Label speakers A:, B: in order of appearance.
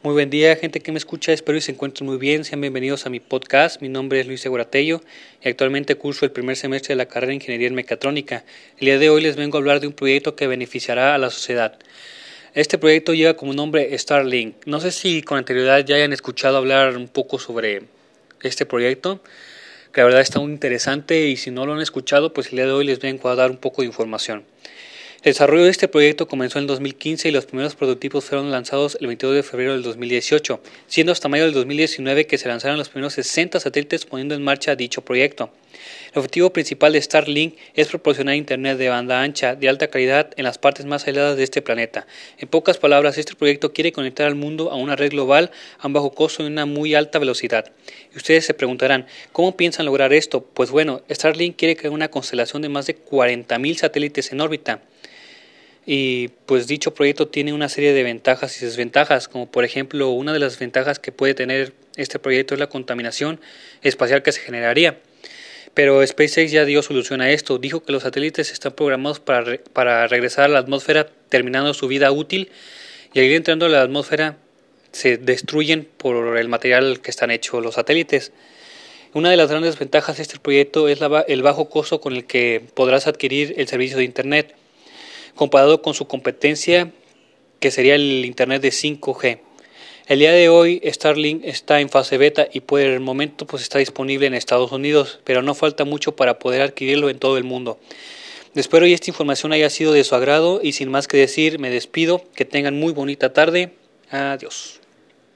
A: Muy buen día, gente que me escucha. Espero que se encuentren muy bien. Sean bienvenidos a mi podcast. Mi nombre es Luis Seguratello y actualmente curso el primer semestre de la carrera de Ingeniería en Mecatrónica. El día de hoy les vengo a hablar de un proyecto que beneficiará a la sociedad. Este proyecto lleva como nombre Starlink. No sé si con anterioridad ya hayan escuchado hablar un poco sobre este proyecto, que la verdad está muy interesante y si no lo han escuchado, pues el día de hoy les vengo a dar un poco de información. El desarrollo de este proyecto comenzó en 2015 y los primeros prototipos fueron lanzados el 22 de febrero del 2018, siendo hasta mayo del 2019 que se lanzaron los primeros 60 satélites poniendo en marcha dicho proyecto. El objetivo principal de Starlink es proporcionar Internet de banda ancha de alta calidad en las partes más aisladas de este planeta. En pocas palabras, este proyecto quiere conectar al mundo a una red global a un bajo costo y una muy alta velocidad. Y ustedes se preguntarán, ¿cómo piensan lograr esto? Pues bueno, Starlink quiere crear una constelación de más de 40.000 satélites en órbita. Y pues dicho proyecto tiene una serie de ventajas y desventajas, como por ejemplo una de las ventajas que puede tener este proyecto es la contaminación espacial que se generaría. Pero SpaceX ya dio solución a esto. Dijo que los satélites están programados para, para regresar a la atmósfera terminando su vida útil y al ir entrando a la atmósfera se destruyen por el material que están hechos los satélites. Una de las grandes ventajas de este proyecto es la, el bajo costo con el que podrás adquirir el servicio de Internet comparado con su competencia que sería el Internet de 5G. El día de hoy Starlink está en fase beta y por el momento pues está disponible en Estados Unidos, pero no falta mucho para poder adquirirlo en todo el mundo. Espero que esta información haya sido de su agrado y sin más que decir me despido, que tengan muy bonita tarde. Adiós.